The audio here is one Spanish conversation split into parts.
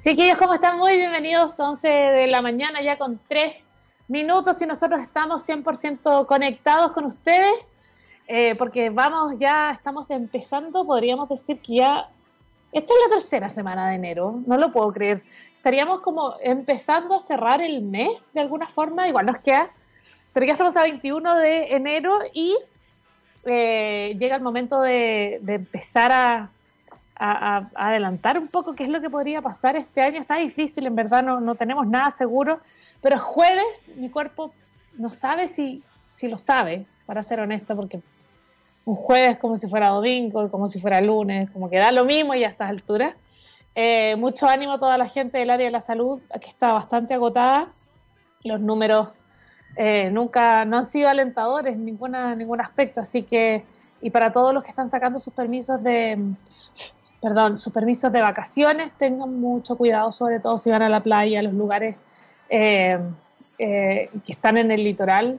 Chiquillos, ¿cómo están? Muy bienvenidos. 11 de la mañana, ya con tres minutos y nosotros estamos 100% conectados con ustedes eh, porque vamos, ya estamos empezando, podríamos decir que ya, esta es la tercera semana de enero, no lo puedo creer. Estaríamos como empezando a cerrar el mes de alguna forma, igual nos queda, pero ya estamos a 21 de enero y eh, llega el momento de empezar a adelantar un poco qué es lo que podría pasar este año. Está difícil, en verdad no, no tenemos nada seguro, pero jueves mi cuerpo no sabe si, si lo sabe, para ser honesto, porque un jueves como si fuera domingo, como si fuera lunes, como que da lo mismo y a estas alturas. Eh, mucho ánimo a toda la gente del área de la salud, que está bastante agotada. Los números eh, nunca no han sido alentadores en ninguna, ningún aspecto, así que, y para todos los que están sacando sus permisos de, perdón, sus permisos de vacaciones, tengan mucho cuidado, sobre todo si van a la playa, a los lugares eh, eh, que están en el litoral,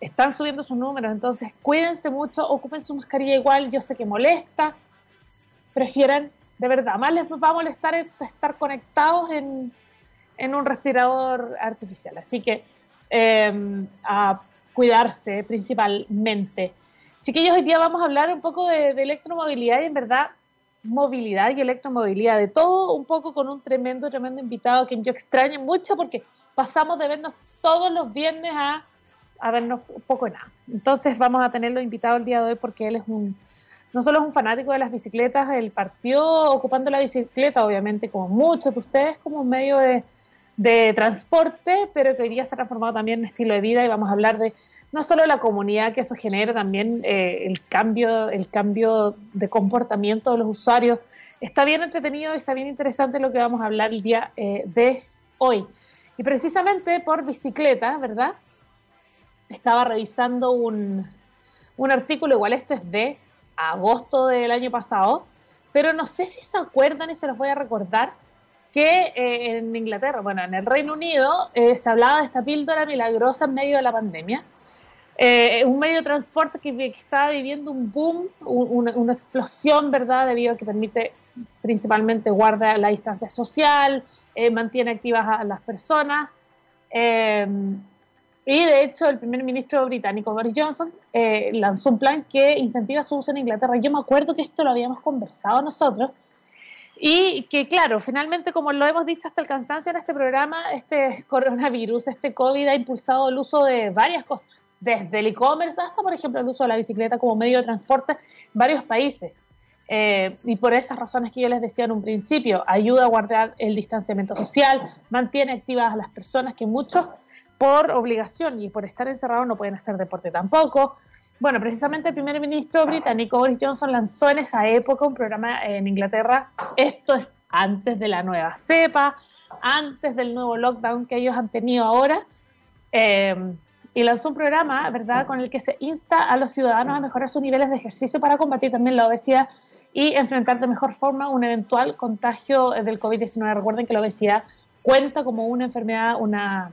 están subiendo sus números, entonces cuídense mucho, ocupen su mascarilla igual, yo sé que molesta, prefieran, de verdad, más les va a molestar estar conectados en, un respirador artificial, así que eh, a cuidarse principalmente. Chiquillos, hoy día vamos a hablar un poco de electromovilidad y en verdad movilidad y electromovilidad, de todo un poco con un tremendo, tremendo invitado que yo extraño mucho porque pasamos de vernos todos los viernes a, a vernos poco nada. Entonces vamos a tenerlo invitado el día de hoy porque él es un, no solo es un fanático de las bicicletas, él partió ocupando la bicicleta, obviamente, como muchos de ustedes, como medio de, de transporte, pero que hoy día se ha transformado también en estilo de vida y vamos a hablar de no solo la comunidad que eso genera, también eh, el, cambio, el cambio de comportamiento de los usuarios. Está bien entretenido, está bien interesante lo que vamos a hablar el día eh, de hoy. Y precisamente por bicicleta, ¿verdad? Estaba revisando un, un artículo, igual esto es de agosto del año pasado, pero no sé si se acuerdan y se los voy a recordar que eh, en Inglaterra, bueno, en el Reino Unido, se hablaba de esta píldora milagrosa en medio de la pandemia, eh, un medio de transporte que, está viviendo un boom, una, explosión, ¿verdad? Debido a que permite principalmente guardar la distancia social, eh, mantiene activas a las personas. Eh, y de hecho, el primer ministro británico Boris Johnson lanzó un plan que incentiva su uso en Inglaterra. Yo me acuerdo que esto lo habíamos conversado nosotros. Y que, claro, finalmente, como lo hemos dicho hasta el cansancio en este programa, este coronavirus, este COVID ha impulsado el uso de varias cosas desde el e-commerce hasta, por ejemplo, el uso de la bicicleta como medio de transporte en varios países. Eh, y por esas razones que yo les decía en un principio, ayuda a guardar el distanciamiento social, mantiene activas a las personas que muchos por obligación y por estar encerrados no pueden hacer deporte tampoco. Bueno, precisamente el primer ministro británico Boris Johnson lanzó en esa época un programa en Inglaterra. Esto es antes de la nueva cepa, antes del nuevo lockdown que ellos han tenido ahora. Eh, y lanzó un programa, ¿verdad?, con el que se insta a los ciudadanos a mejorar sus niveles de ejercicio para combatir también la obesidad y enfrentar de mejor forma un eventual contagio del COVID-19. Recuerden que la obesidad cuenta como una enfermedad, una,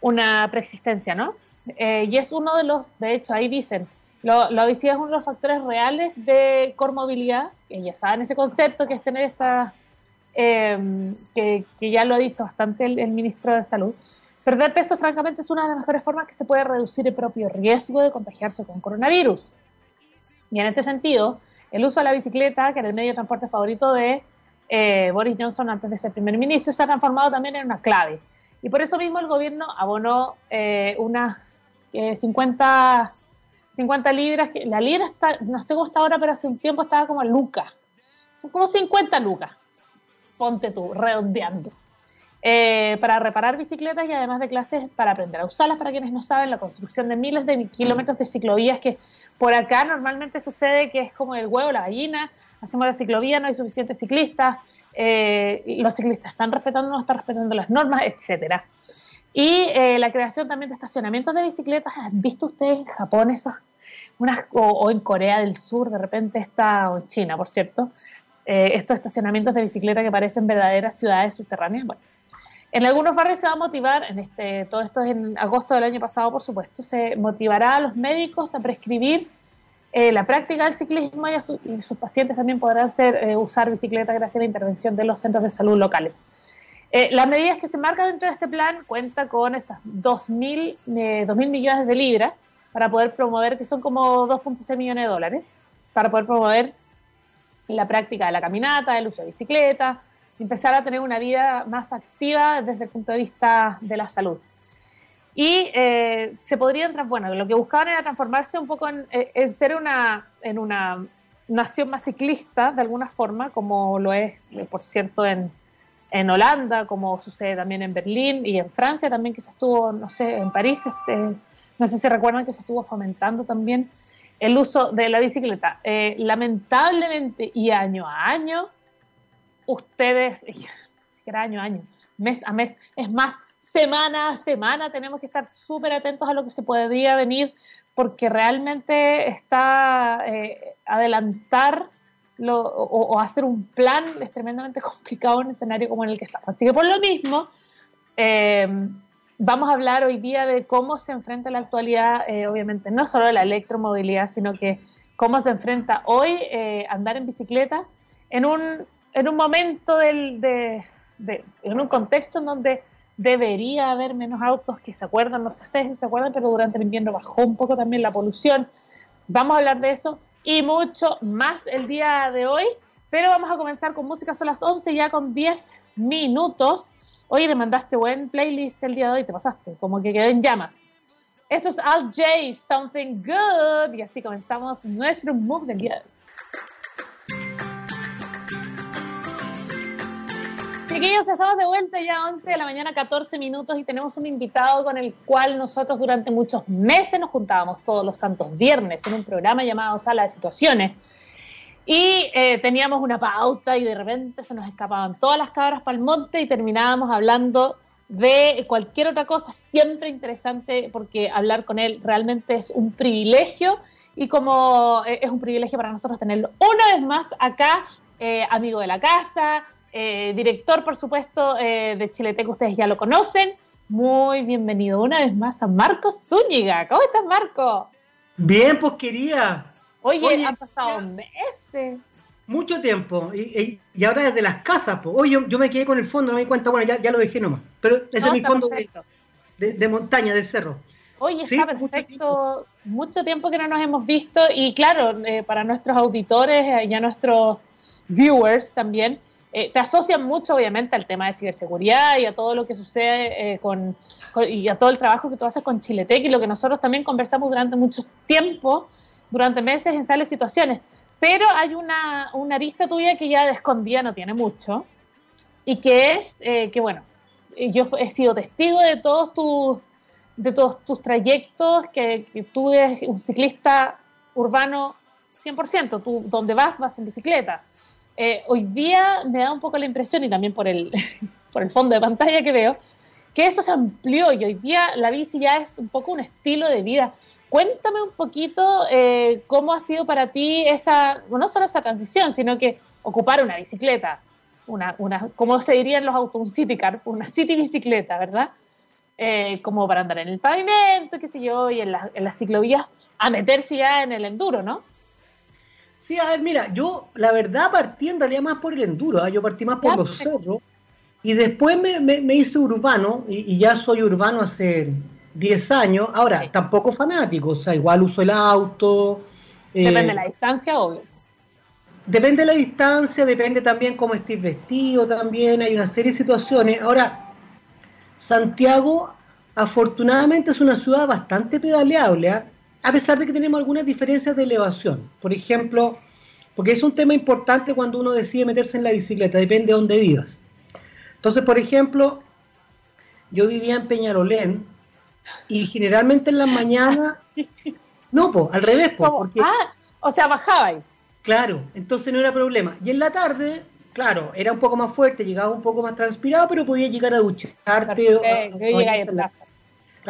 una preexistencia, ¿no? Eh, y es uno de los, de hecho, ahí dicen, la obesidad es uno de los factores reales de comorbilidad, que ya saben ese concepto que es tener esta, eh, que, que, ya lo ha dicho bastante el ministro de Salud, Perder peso, francamente, es una de las mejores formas que se puede reducir el propio riesgo de contagiarse con coronavirus. Y en este sentido, el uso de la bicicleta, que era el medio de transporte favorito de eh, Boris Johnson antes de ser primer ministro, se ha transformado también en una clave. Y por eso mismo el gobierno abonó eh, unas 50, 50 libras. Que, la libra está, no sé cómo está ahora, pero hace un tiempo estaba como lucas. Son como 50 lucas. Ponte tú, redondeando. Eh, para reparar bicicletas y además de clases para aprender a usarlas, para quienes no saben, la construcción de miles de kilómetros de ciclovías que por acá normalmente sucede que es como el huevo, la gallina, hacemos la ciclovía, no hay suficientes ciclistas, eh, los ciclistas están respetando, no están respetando las normas, etcétera. Y eh, la creación también de estacionamientos de bicicletas, ¿han visto ustedes en Japón eso? Unas, o, en Corea del Sur, de repente está, o en China, por cierto, estos estacionamientos de bicicleta que parecen verdaderas ciudades subterráneas. Bueno, en algunos barrios se va a motivar, en este, todo esto es en agosto del año pasado, por supuesto, se motivará a los médicos a prescribir la práctica del ciclismo y, sus pacientes también podrán ser, usar bicicleta gracias a la intervención de los centros de salud locales. Las medidas que se marcan dentro de este plan cuenta con estas 2.000 mil millones de libras para poder promover, que son como 2.6 millones de dólares, para poder promover la práctica de la caminata, el uso de bicicleta, empezar a tener una vida más activa desde el punto de vista de la salud. Y eh, se podrían, bueno, lo que buscaban era transformarse un poco en, eh, ser una, en una nación más ciclista, de alguna forma, como lo es, eh, por cierto, en, en Holanda, como sucede también en Berlín y en Francia también, que se estuvo, no sé, en París, este, no sé si recuerdan que se estuvo fomentando también el uso de la bicicleta. Eh, lamentablemente y año a año, ustedes, siquiera año a año, mes a mes, es más, semana a semana tenemos que estar súper atentos a lo que se podría venir porque realmente está eh, adelantar o, hacer un plan es tremendamente complicado en un escenario como en el que estamos. Así que por lo mismo, eh, Vamos a hablar hoy día de cómo se enfrenta la actualidad, eh, obviamente, no solo la electromovilidad, sino que cómo se enfrenta hoy eh, andar en bicicleta en un, en un momento del, de, en un contexto en donde debería haber menos autos que se acuerdan, no sé ustedes si se acuerdan, pero durante el invierno bajó un poco también la polución. Vamos a hablar de eso y mucho más el día de hoy, pero vamos a comenzar con música, son las 11 ya con 10 minutos. Oye, le mandaste buen playlist el día de hoy, te pasaste, como que quedó en llamas. Esto es Al J, Something Good, y así comenzamos nuestro move del día de hoy. Chiquillos, estamos de vuelta ya 11 de la mañana, 14 minutos, y tenemos un invitado con el cual nosotros durante muchos meses nos juntábamos todos los santos viernes en un programa llamado Sala de Situaciones. Y eh, teníamos una pauta y de repente se nos escapaban todas las cabras para el monte y terminábamos hablando de cualquier otra cosa, siempre interesante porque hablar con él realmente es un privilegio y como eh, es un privilegio para nosotros tenerlo una vez más acá, eh, amigo de la casa, director por supuesto de Chiletec, ustedes ya lo conocen. Muy bienvenido una vez más a Marco Zúñiga. ¿Cómo estás, Marco? Bien, pues quería. Oye, han pasado meses. Mucho tiempo. Y, ahora desde las casas, pues. Oye, yo, me quedé con el fondo, no me di cuenta, bueno, ya, ya lo dejé nomás. Pero ese es mi fondo de, montaña, de cerro. Oye, está perfecto. Mucho tiempo. que no nos hemos visto. Y claro, eh, para nuestros auditores eh, y a nuestros viewers también, eh, te asocian mucho, obviamente, al tema de ciberseguridad y a todo lo que sucede con, y a todo el trabajo que tú haces con Chiletec y lo que nosotros también conversamos durante mucho tiempo durante meses en sales situaciones. Pero hay una, una arista tuya que ya de escondida no tiene mucho y que es eh, que, bueno, yo he sido testigo de todos tus, de todos tus trayectos, que, tú eres un ciclista urbano 100%, tú donde vas, vas en bicicleta. Eh, hoy día me da un poco la impresión, y también por el, por el fondo de pantalla que veo, que eso se amplió y hoy día la bici ya es un poco un estilo de vida. Cuéntame un poquito eh, cómo ha sido para ti esa, no solo esa transición, sino que ocupar una bicicleta, una, una como se dirían los autos, un city car, una city bicicleta, ¿verdad? Eh, como para andar en el pavimento, qué sé yo, y en, en las ciclovías, a meterse ya en el enduro, ¿no? Sí, a ver, mira, yo la verdad partí en realidad más por el enduro, ¿ah? yo partí más por los cerros, y después me, me, hice urbano, y, y, ya soy urbano hace 10 años. Ahora, tampoco fanático, o sea, igual uso el auto. Depende de eh, la distancia, obvio. Depende de la distancia, depende también cómo estés vestido también, hay una serie de situaciones. Ahora, Santiago afortunadamente es una ciudad bastante pedaleable, ¿ah? A pesar de que tenemos algunas diferencias de elevación. Por ejemplo, porque es un tema importante cuando uno decide meterse en la bicicleta, depende de dónde vivas. Entonces, por ejemplo, yo vivía en Peñarolén, y generalmente en las mañanas, no, pues, al revés, pues, porque... Ah, o sea, bajaba Claro, entonces no era problema. Y en la tarde, claro, era un poco más fuerte, llegaba un poco más transpirado, pero podía llegar a ducharte.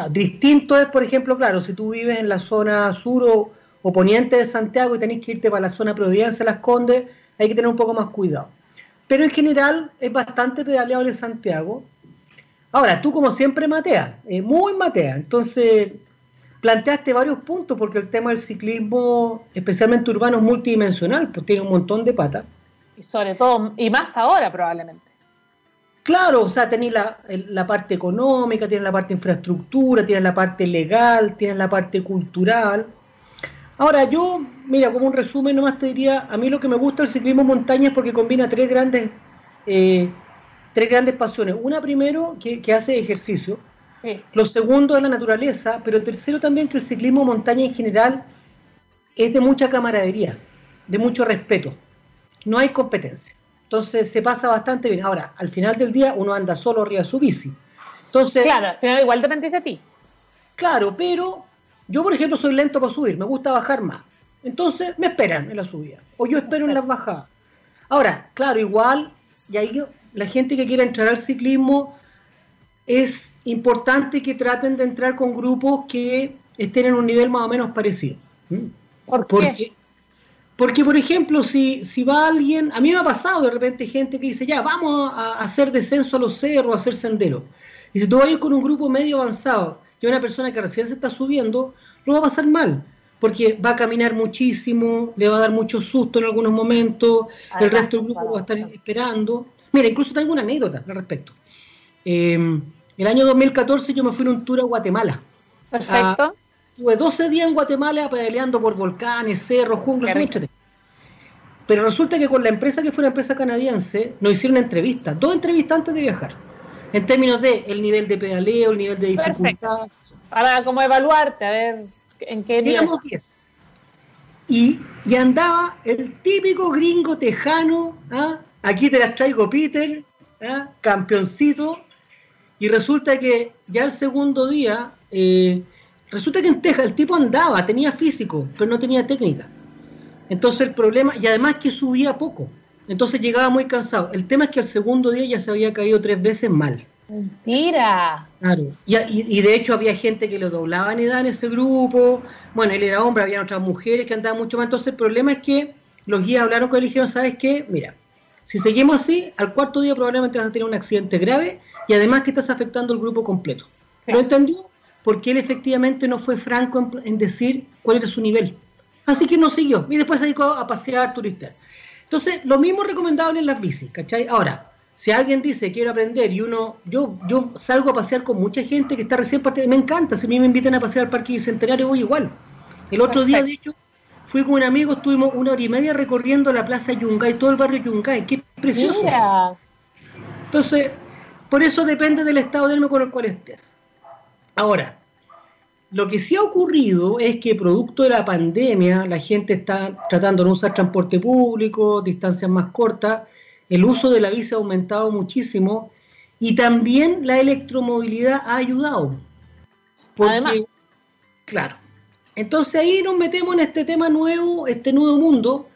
Distinto es, por ejemplo, claro, si tú vives en la zona sur o, poniente de Santiago y tenés que irte para la zona Providencia, Las Condes, hay que tener un poco más cuidado. Pero en general es bastante pedaleable Santiago Ahora, tú como siempre mateas, eh, muy matea. Entonces, planteaste varios puntos, porque el tema del ciclismo, especialmente urbano, es multidimensional, pues tiene un montón de patas. Y sobre todo, y más ahora probablemente. Claro, o sea, tenéis la, la, parte económica, tienes la parte infraestructura, tienes la parte legal, tienes la parte cultural. Ahora, yo, mira, como un resumen nomás te diría, a mí lo que me gusta el ciclismo montaña es porque combina tres grandes, eh, tres grandes pasiones. Una primero, que, que hace ejercicio, lo segundo es la naturaleza, pero el tercero también que el ciclismo montaña en general es de mucha camaradería, de mucho respeto. No hay competencia. Entonces se pasa bastante bien. Ahora, al final del día uno anda solo arriba de su bici. Entonces, claro, al final igual depende de ti. Claro, pero yo, por ejemplo, soy lento para subir, me gusta bajar más. Entonces me esperan en la subida. O yo espero en las bajadas. Ahora, claro, igual, y ahí la gente que quiera entrar al ciclismo es importante que traten de entrar con grupos que estén en un nivel más o menos parecido. ¿Mm? ¿Por qué? Porque, por ejemplo, si, si va alguien, a mí me ha pasado de repente gente que dice, ya, vamos a hacer descenso a los cerros, a hacer senderos. Y si tú vas con un grupo medio avanzado y una persona que recién se está subiendo, lo va a pasar mal, porque va a caminar muchísimo, le va a dar mucho susto en algunos momentos, el resto del grupo va a estar esperando. Mira, incluso tengo una anécdota al respecto. Eh, el año 2014 yo me fui en un tour a Guatemala. Perfecto. Estuve 12 días en Guatemala pedaleando por volcanes, cerros, junglas, Pero resulta que con la empresa que fue una empresa canadiense, nos hicieron entrevistas, dos entrevistas antes de viajar, en términos de el nivel de pedaleo, el nivel de dificultad. Para como evaluarte, a ver en qué Llegamos 10. Y, y, andaba el típico gringo tejano, ¿ah? aquí te las traigo Peter, ¿ah? campeoncito, y resulta que ya el segundo día, eh, resulta que en Texas el tipo andaba, tenía físico, pero no tenía técnica. Entonces el problema, y además que subía poco, entonces llegaba muy cansado. El tema es que el segundo día ya se había caído tres veces mal. Mentira. Claro. Y, y, de hecho había gente que lo doblaba en edad en ese grupo. Bueno, él era hombre, había otras mujeres que andaban mucho más. Entonces el problema es que los guías hablaron con él y dijeron, ¿sabes qué? Mira, si seguimos así, al cuarto día probablemente vas a tener un accidente grave y además que estás afectando el grupo completo. ¿Lo entendió? Porque él efectivamente no fue franco en, decir cuál era su nivel. Así que no siguió. Y después se dedicó a pasear, turistas. Entonces, lo mismo recomendable en las bicis, ¿cachai? Ahora, si alguien dice quiero aprender y uno, yo, yo salgo a pasear con mucha gente que está recién partiendo, me encanta, si a mí me invitan a pasear al Parque Bicentenario voy igual. El otro día, de hecho, fui con un amigo, estuvimos una hora y media recorriendo la plaza Yungay, todo el barrio Yungay, qué precioso. Entonces, por eso depende del estado de ánimo con el cual estés. Ahora, lo que sí ha ocurrido es que producto de la pandemia, la gente está tratando de no usar transporte público, distancias más cortas, el uso de la bici ha aumentado muchísimo y también la electromovilidad ha ayudado. Porque, claro. Entonces ahí nos metemos en este tema nuevo, este nuevo mundo,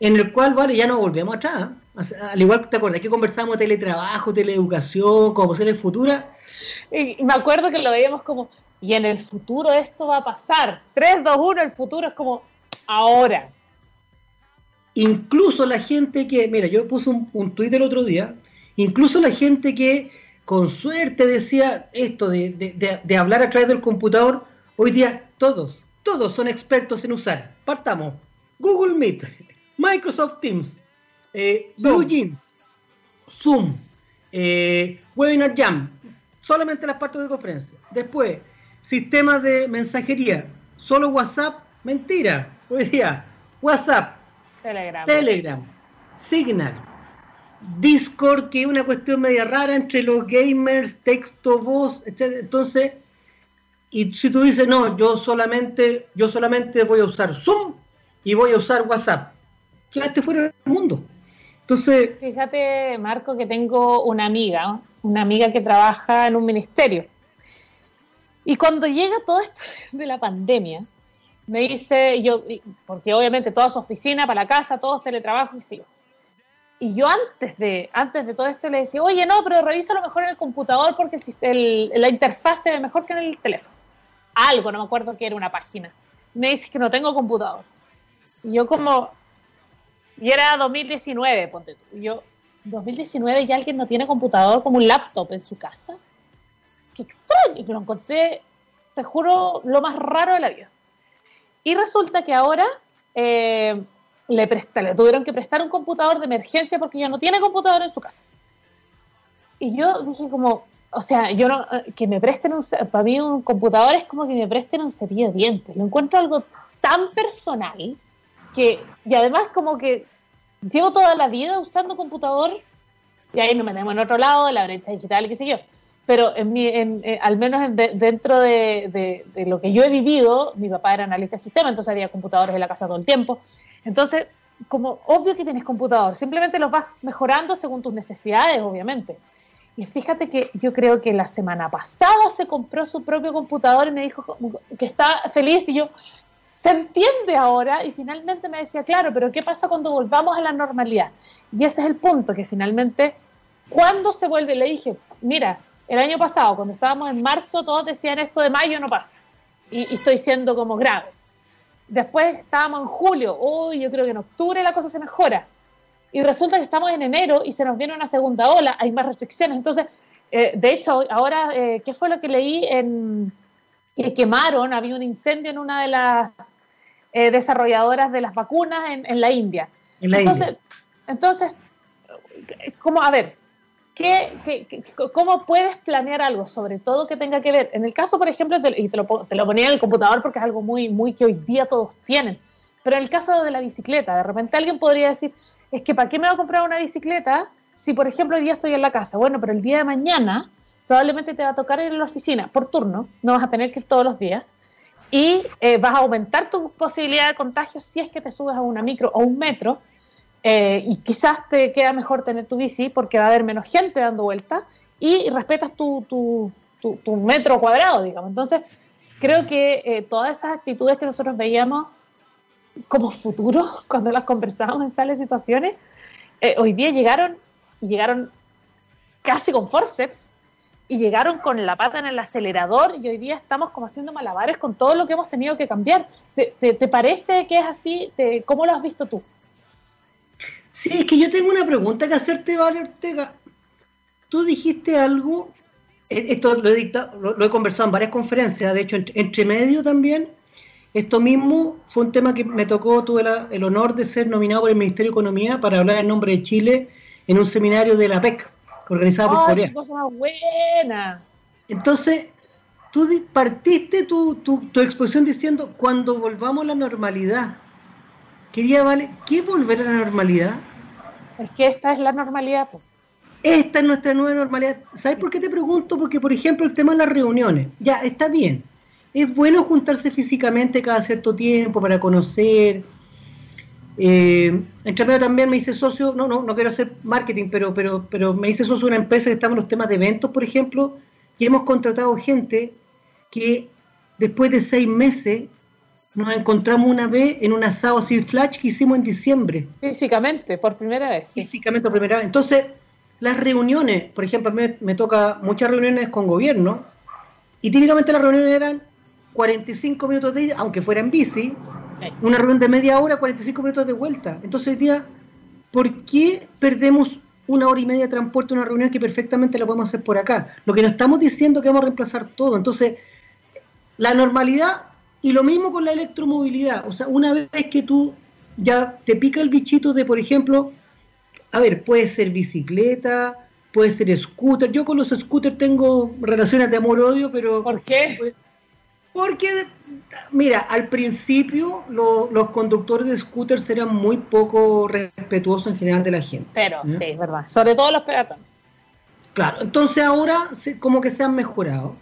en el cual, vale, ya no volvemos atrás. Al igual que te acuerdas que conversamos teletrabajo, teleeducación, como posibles futuras. Y, me acuerdo que lo veíamos como, y en el futuro esto va a pasar. 3, 2, 1, el futuro es como ahora. Incluso la gente que, mira, yo puse un, un tuit el otro día, incluso la gente que con suerte decía esto de, de, de hablar a través del computador, hoy día todos, todos son expertos en usar. Partamos. Google Meet, Microsoft Teams, eh, Blue Jeans, Zoom, eh, Webinar Jam, solamente las partes de conferencia. Después, sistemas de mensajería, solo WhatsApp, mentira. Hoy día, WhatsApp, Telegram, Telegram. Signal, Discord, que es una cuestión media rara entre los gamers, texto, voz, etc. Entonces, y si tú dices, no, yo solamente, yo solamente voy a usar Zoom y voy a usar WhatsApp, quédate fuera del mundo. Entonces. Fíjate, Marco, que tengo una amiga, una amiga que trabaja en un ministerio. Y cuando llega todo esto de la pandemia, me dice, yo, porque obviamente toda su oficina para la casa, todos teletrabajo y sí. Y yo antes de, antes de todo esto le decía, oye, no, pero revisa lo mejor en el computador porque el, la interfaz se ve mejor que en el teléfono. Algo, no me acuerdo que era una página. Me dice que no tengo computador. Y yo como, y era 2019, ponte tú. Yo, 2019 ya alguien no tiene computador como un laptop en su casa. Qué extraño. Y lo encontré te juro, lo más raro de la vida. Y resulta que ahora eh, le, le tuvieron que prestar un computador de emergencia porque ya no tiene computador en su casa. Y yo dije como, o sea, yo no, que me presten un, para mí un computador es como que me presten un cepillo de dientes. Lo encuentro algo tan personal que, y además como que llevo toda la vida usando computador y ahí nos metemos en otro lado, de la brecha digital, qué sé yo. Pero eh, al menos dentro de, de, lo que yo he vivido, mi papá era analista de sistema, entonces había computadores en la casa todo el tiempo. Entonces, como obvio que tienes computador, simplemente los vas mejorando según tus necesidades, obviamente. Y fíjate que yo creo que la semana pasada se compró su propio computador y me dijo que está feliz y yo, se entiende ahora y finalmente me decía, claro, pero ¿qué pasa cuando volvamos a la normalidad? Y ese es el punto, que finalmente, cuando se vuelve? Le dije, mira, el año pasado, cuando estábamos en marzo, todos decían esto de mayo no pasa. Y, estoy siendo como grave. Después estábamos en julio, uy, yo creo que en octubre la cosa se mejora y resulta que estamos en enero y se nos viene una segunda ola, hay más restricciones. Entonces, eh, de hecho, ahora, eh, ¿qué fue lo que leí? En, que quemaron, había un incendio en una de las eh, desarrolladoras de las vacunas en, la India. entonces, entonces, ¿cómo, a ver, ¿qué, cómo puedes planear algo, sobre todo que tenga que ver? En el caso, por ejemplo, y te lo, te lo ponía en el computador porque es algo muy, muy que hoy día todos tienen, pero en el caso de la bicicleta, de repente alguien podría decir, es que ¿para qué me voy a comprar una bicicleta si, por ejemplo, hoy día estoy en la casa? Bueno, pero el día de mañana probablemente te va a tocar ir a la oficina por turno, no vas a tener que ir todos los días, y eh, vas a aumentar tu posibilidad de contagio si es que te subes a una micro o un metro, eh, y quizás te queda mejor tener tu bici porque va a haber menos gente dando vueltas y respetas tu, tu, tu, metro cuadrado, digamos. Entonces, creo que eh, todas esas actitudes que nosotros veíamos como futuro cuando las conversábamos en sales situaciones, eh, hoy día llegaron, llegaron casi con forceps y llegaron con la pata en el acelerador y hoy día estamos como haciendo malabares con todo lo que hemos tenido que cambiar. ¿Te, parece que es así? ¿Cómo lo has visto tú? Sí, es que yo tengo una pregunta que hacerte, Vale Ortega. Tú dijiste algo, eh, esto lo he, lo, he conversado en varias conferencias, de hecho, entre medio también, esto mismo fue un tema que me tocó, tuve el honor de ser nominado por el Ministerio de Economía para hablar en nombre de Chile en un seminario de la PEC, organizado por Corea. ¡Qué cosa buena! Entonces, tú partiste tu, tu, exposición diciendo, cuando volvamos a la normalidad, quería, ¿vale? ¿Qué es volver a la normalidad? Es que esta es la normalidad. Esta es nuestra nueva normalidad. ¿Sabes por qué te pregunto? Porque, por ejemplo, el tema de las reuniones, ya está bien es bueno juntarse físicamente cada cierto tiempo para conocer. Eh, entre medio también me hice socio, no, no, no quiero hacer marketing, pero, pero, pero me hice socio de una empresa que estaba en los temas de eventos, por ejemplo, y hemos contratado gente que después de seis meses nos encontramos una vez en un asado así flash que hicimos en diciembre. Físicamente, por primera vez. Físicamente, por primera vez. Entonces, las reuniones, por ejemplo, a mí me toca muchas reuniones con gobierno, y típicamente las reuniones eran 45 minutos de ida, aunque fuera en bici, una reunión de media hora, 45 minutos de vuelta. Entonces hoy día, ¿por qué perdemos una hora y media de transporte en una reunión que perfectamente la podemos hacer por acá? Lo que nos estamos diciendo es que vamos a reemplazar todo. Entonces, la normalidad y lo mismo con la electromovilidad. O sea, una vez que tú ya te pica el bichito de, por ejemplo, a ver, puede ser bicicleta, puede ser scooter. Yo con los scooters tengo relaciones de amor-odio, pero... ¿Por qué? Porque, mira, al principio los conductores de scooters eran muy poco respetuosos en general de la gente. Pero, sí, es verdad. Sobre todo los peatones. Claro, entonces ahora como que se han mejorado.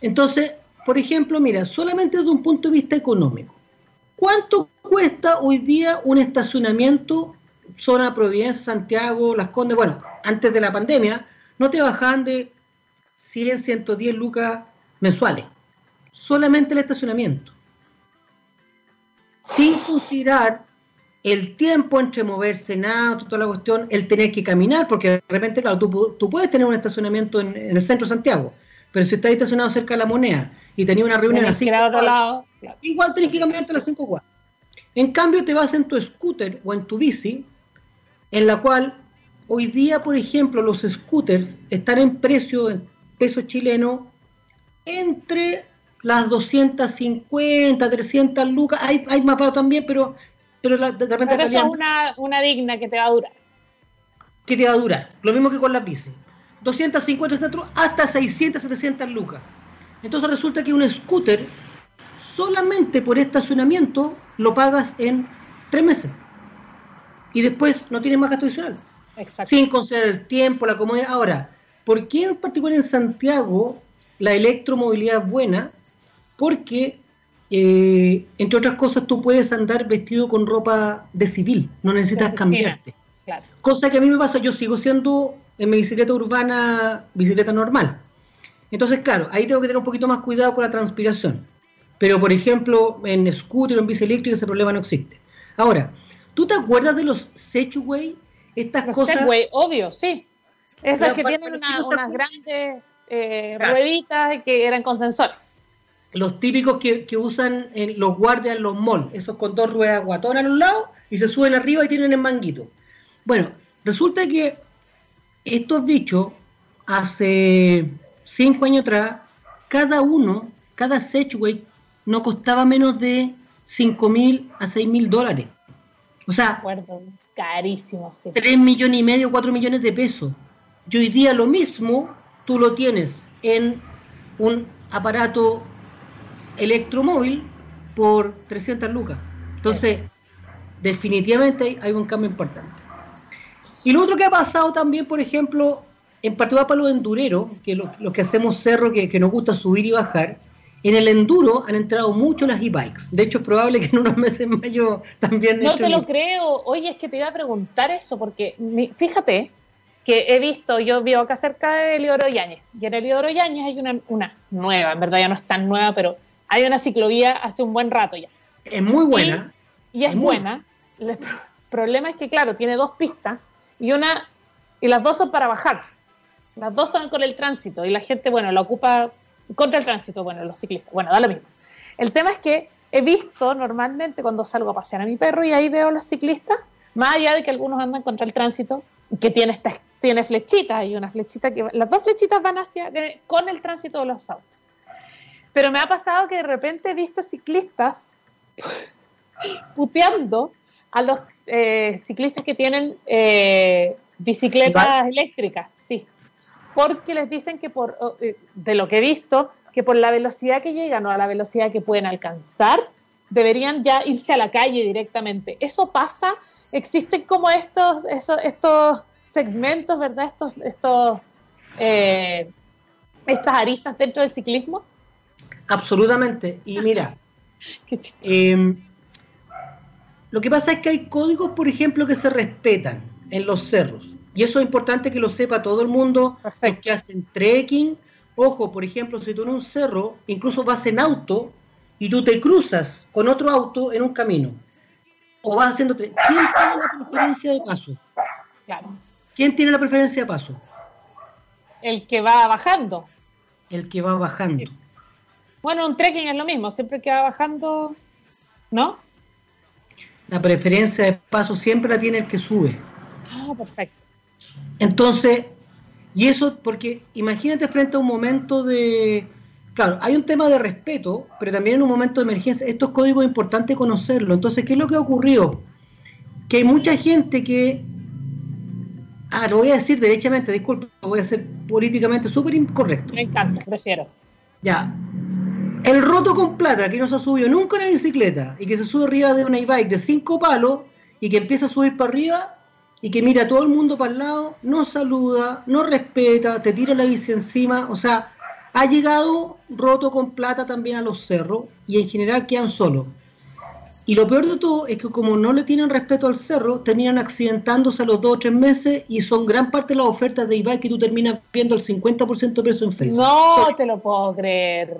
Entonces, por ejemplo, mira, solamente desde un punto de vista económico. ¿Cuánto cuesta hoy día un estacionamiento, zona Providencia, Santiago, Las Condes? Bueno, antes de la pandemia, no te bajaban de 100, 110 lucas mensuales solamente el estacionamiento. Sin considerar el tiempo entre moverse en auto, toda la cuestión, el tener que caminar, porque de repente, claro, tú, puedes tener un estacionamiento en, el centro de Santiago, pero si estás estacionado cerca de la moneda y tenías una reunión así, igual tenés que caminarte a las 5 cuadras. En cambio, te vas en tu scooter o en tu bici, en la cual hoy día, por ejemplo, los scooters están en precio, en peso chileno, entre las 250, 300 lucas. Hay, hay mapado también, pero, pero de repente. Pero es una, una digna que te va a durar. Que te va a durar. Lo mismo que con las bici. 250 centros hasta 600, 700 lucas. Entonces resulta que un scooter, solamente por estacionamiento, lo pagas en tres meses. Y después no tienes más gasto adicional. Sin considerar el tiempo, la comodidad. Ahora, ¿por qué en particular en Santiago la electromovilidad es buena? Porque, eh, entre otras cosas, tú puedes andar vestido con ropa de civil, no necesitas cambiarte. Cosa que a mí me pasa, yo sigo siendo en mi bicicleta urbana, bicicleta normal. Entonces, claro, ahí tengo que tener un poquito más cuidado con la transpiración. Pero, por ejemplo, en scooter o en bici eléctrica ese problema no existe. Ahora, ¿tú te acuerdas de los Segway? Estas los cosas... Segway, obvio, sí. Esas que tienen unas grandes eh, rueditas que eran con sensor. Los típicos que, usan los guardias en los malls, esos con dos ruedas guatonas a los lados y se suben arriba y tienen el manguito. Bueno, resulta que estos bichos, hace cinco años atrás, cada uno, cada Segway, no costaba menos de 5 mil a 6 mil dólares. O sea, carísimo. Sí. 3 millones y medio, 4 millones de pesos. Y hoy día lo mismo, tú lo tienes en un aparato electromóvil por 300 lucas. Entonces, definitivamente hay un cambio importante. Y lo otro que ha pasado también, por ejemplo, en particular para los endureros, que los, que hacemos cerro, que, nos gusta subir y bajar, en el enduro han entrado mucho las e-bikes. De hecho, es probable que en unos meses más yo también... No te lo creo. Oye, es que te iba a preguntar eso, porque fíjate que he visto, yo vivo acá cerca de Eliodoro Yáñez, y en Eliodoro Yáñez hay una, una nueva, en verdad ya no es tan nueva, pero hay una ciclovía hace un buen rato ya. Es muy buena. Y, es, buena. El problema es que, claro, tiene dos pistas y una y las dos son para bajar. Las dos son con el tránsito y la gente, bueno, la ocupa contra el tránsito, bueno, los ciclistas, bueno, da lo mismo. El tema es que he visto normalmente cuando salgo a pasear a mi perro y ahí veo a los ciclistas, más allá de que algunos andan contra el tránsito, que tiene esta tiene flechitas y una flechita que las dos flechitas van hacia con el tránsito de los autos. Pero me ha pasado que de repente he visto ciclistas puteando a los eh, ciclistas que tienen eh, bicicletas eléctricas, sí. Porque les dicen que por, eh, de lo que he visto, que por la velocidad que llegan o a la velocidad que pueden alcanzar, deberían ya irse a la calle directamente. Eso pasa, existen como estos, estos segmentos, ¿verdad? Estos, estos, estas aristas dentro del ciclismo. Absolutamente. Y mira, lo que pasa es que hay códigos, por ejemplo, que se respetan en los cerros. Y eso es importante que lo sepa todo el mundo, los que hacen trekking. Ojo, por ejemplo, si tú en un cerro, incluso vas en auto y tú te cruzas con otro auto en un camino. O vas haciendo... ¿Quién tiene la preferencia de paso? Claro. ¿Quién tiene la preferencia de paso? El que va bajando. El que va bajando. Bueno, un trekking es lo mismo, siempre que va bajando, ¿no? la preferencia de paso siempre la tiene el que sube. Ah, perfecto. Entonces, y eso porque imagínate frente a un momento de... Claro, hay un tema de respeto, pero también en un momento de emergencia, estos códigos es importante conocerlo. Entonces, ¿qué es lo que ha ocurrido? Que hay mucha gente que... Ah, lo voy a decir derechamente, disculpe, lo voy a hacer políticamente súper incorrecto. Me encanta, prefiero. Ya, el roto con plata que no se ha subido nunca en la bicicleta y que se sube arriba de una e-bike de cinco palos y que empieza a subir para arriba y que mira a todo el mundo para el lado, no saluda, no respeta, te tira la bici encima, o sea, ha llegado roto con plata también a los cerros y en general quedan solos. Y lo peor de todo es que como no le tienen respeto al cerro, terminan accidentándose a los dos o tres meses y son gran parte de las ofertas de e-bike que tú terminas viendo el 50% de precio en Facebook. No te lo puedo creer.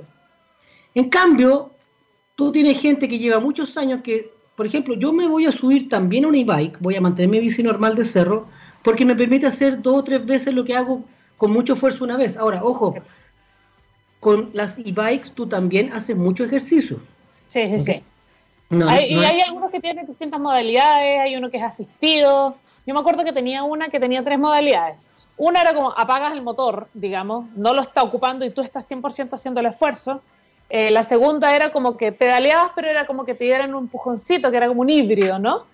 En cambio, tú tienes gente que lleva muchos años que, por ejemplo, yo me voy a subir también a un e-bike, voy a mantener mi bici normal de cerro, porque me permite hacer dos o tres veces lo que hago con mucho esfuerzo una vez. Ahora, ojo, con las e-bikes tú también haces mucho ejercicio. Sí, sí, sí. y hay algunos que tienen distintas modalidades, hay uno que es asistido. Yo me acuerdo que tenía una que tenía tres modalidades. una era como apagas el motor, digamos, no lo está ocupando y tú estás 100% haciendo el esfuerzo. Eh, la segunda era como que pedaleabas, pero era como que te dieran un empujoncito, que era como un híbrido, ¿no?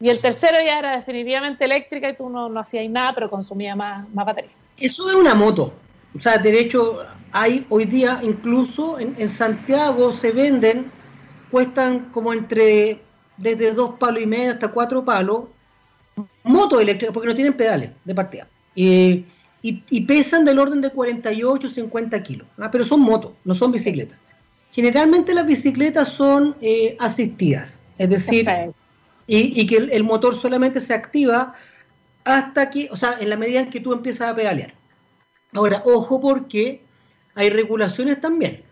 Y el tercero ya era definitivamente eléctrica y tú no, no hacías nada, pero consumía más, más batería. Eso es una moto. O sea, de hecho, hay hoy día incluso en, Santiago se venden, cuestan como entre desde dos palos y medio hasta cuatro palos, motos eléctricas, porque no tienen pedales de partida. y, y, pesan del orden de 48 50 kilos, ¿ah? pero son motos, no son bicicletas. Generalmente las bicicletas son eh, asistidas, es decir, y, y, que el, el, motor solamente se activa hasta que, o sea, en la medida en que tú empiezas a pedalear. Ahora, ojo porque hay regulaciones también.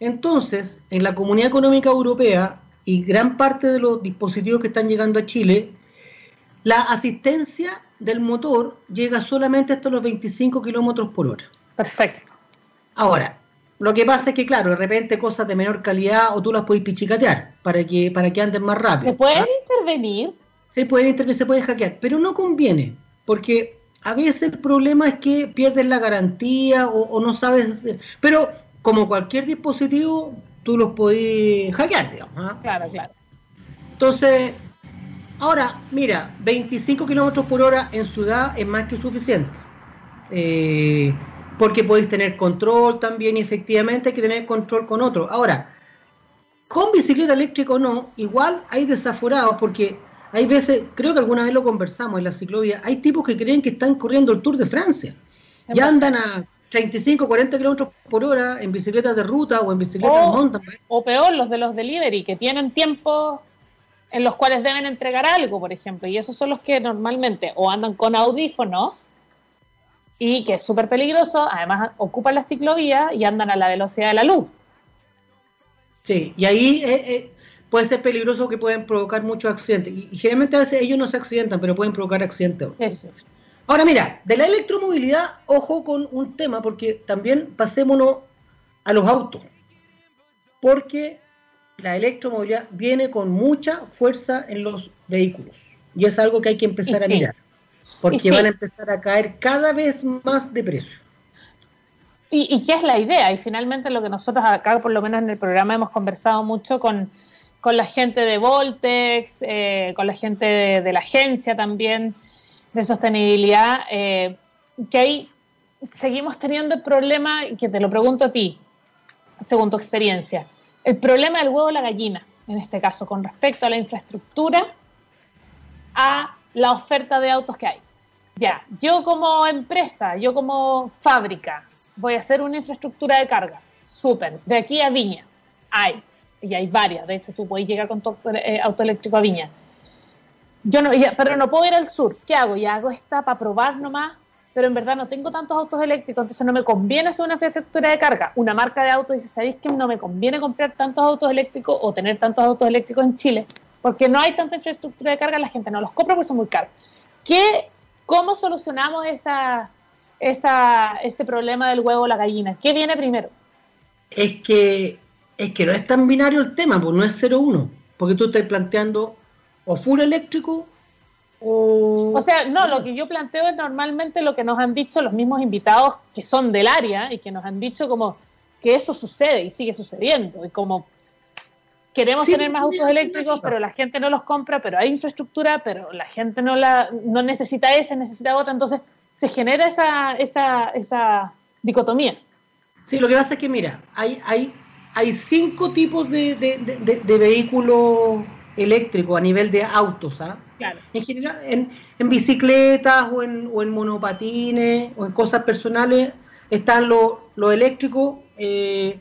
Entonces, en la Comunidad Económica Europea y gran parte de los dispositivos que están llegando a Chile, la asistencia del motor llega solamente hasta los 25 kilómetros por hora. Perfecto. Ahora, lo que pasa es que, claro, de repente cosas de menor calidad o tú las puedes pichicatear para que, para que anden más rápido. ¿Se pueden ¿ah? intervenir? Se pueden intervenir, se pueden hackear, pero no conviene, porque a veces el problema es que pierdes la garantía o, o no sabes. Pero como cualquier dispositivo, tú los puedes hackear, digamos. ¿ah? Claro, claro. Entonces, Ahora, mira, 25 kilómetros por hora en ciudad es más que suficiente. Eh, porque podéis tener control también y efectivamente hay que tener control con otro. Ahora, con bicicleta eléctrica o no, igual hay desaforados porque hay veces, creo que alguna vez lo conversamos en la ciclovía, hay tipos que creen que están corriendo el Tour de Francia. Ya andan a 35, 40 kilómetros por hora en bicicletas de ruta o en bicicletas de mountain O peor, los de los delivery, que tienen tiempo en los cuales deben entregar algo, por ejemplo, y esos son los que normalmente o andan con audífonos y que es súper peligroso, además ocupan la ciclovía y andan a la velocidad de la luz. Sí, y ahí eh, eh, puede ser peligroso que pueden provocar muchos accidentes. Y, generalmente a veces ellos no se accidentan, pero pueden provocar accidentes. Eso. Ahora mira, de la electromovilidad, ojo con un tema, porque también pasémonos a los autos. Porque la electromovilidad viene con mucha fuerza en los vehículos. Y es algo que hay que empezar a mirar. Porque van a empezar a caer cada vez más de precio. ¿Y, qué es la idea? Y finalmente lo que nosotros acá, por lo menos en el programa, hemos conversado mucho con, la gente de Voltex, eh, con la gente de, la agencia también de sostenibilidad, eh, que ahí seguimos teniendo el problema, que te lo pregunto a ti, según tu experiencia el problema del huevo o la gallina, en este caso, con respecto a la infraestructura, a la oferta de autos que hay. Ya, yo como empresa, yo como fábrica, voy a hacer una infraestructura de carga. Súper. De aquí a Viña, hay. Y hay varias. De hecho, tú puedes llegar con tu eh, auto eléctrico a Viña. Yo no, pero no puedo ir al sur. ¿Qué hago? Ya hago esta para probar nomás pero en verdad no tengo tantos autos eléctricos, entonces no me conviene hacer una infraestructura de carga. Una marca de autos dice, ¿sabéis que no me conviene comprar tantos autos eléctricos o tener tantos autos eléctricos en Chile? Porque no hay tanta infraestructura de carga, la gente no los compra porque son muy caros. ¿Qué, ¿Cómo solucionamos esa, esa, ese problema del huevo o la gallina? ¿Qué viene primero? Es que, es que no es tan binario el tema, pues no es 0-1, porque tú estás planteando o full eléctrico o... sea, no, lo que yo planteo es normalmente lo que nos han dicho los mismos invitados que son del área y que nos han dicho como que eso sucede y sigue sucediendo. Y como queremos tener más autos eléctricos, pero la gente no los compra, pero hay infraestructura, pero la gente no la no necesita esa, necesita otra, entonces se genera esa, esa, esa dicotomía. Sí, lo que pasa es que, mira, hay, hay, hay cinco tipos de, de, de vehículos eléctrico a nivel de autos, ¿ah? En general, en, bicicletas o en, o en, monopatines o en cosas personales están los eléctricos eh,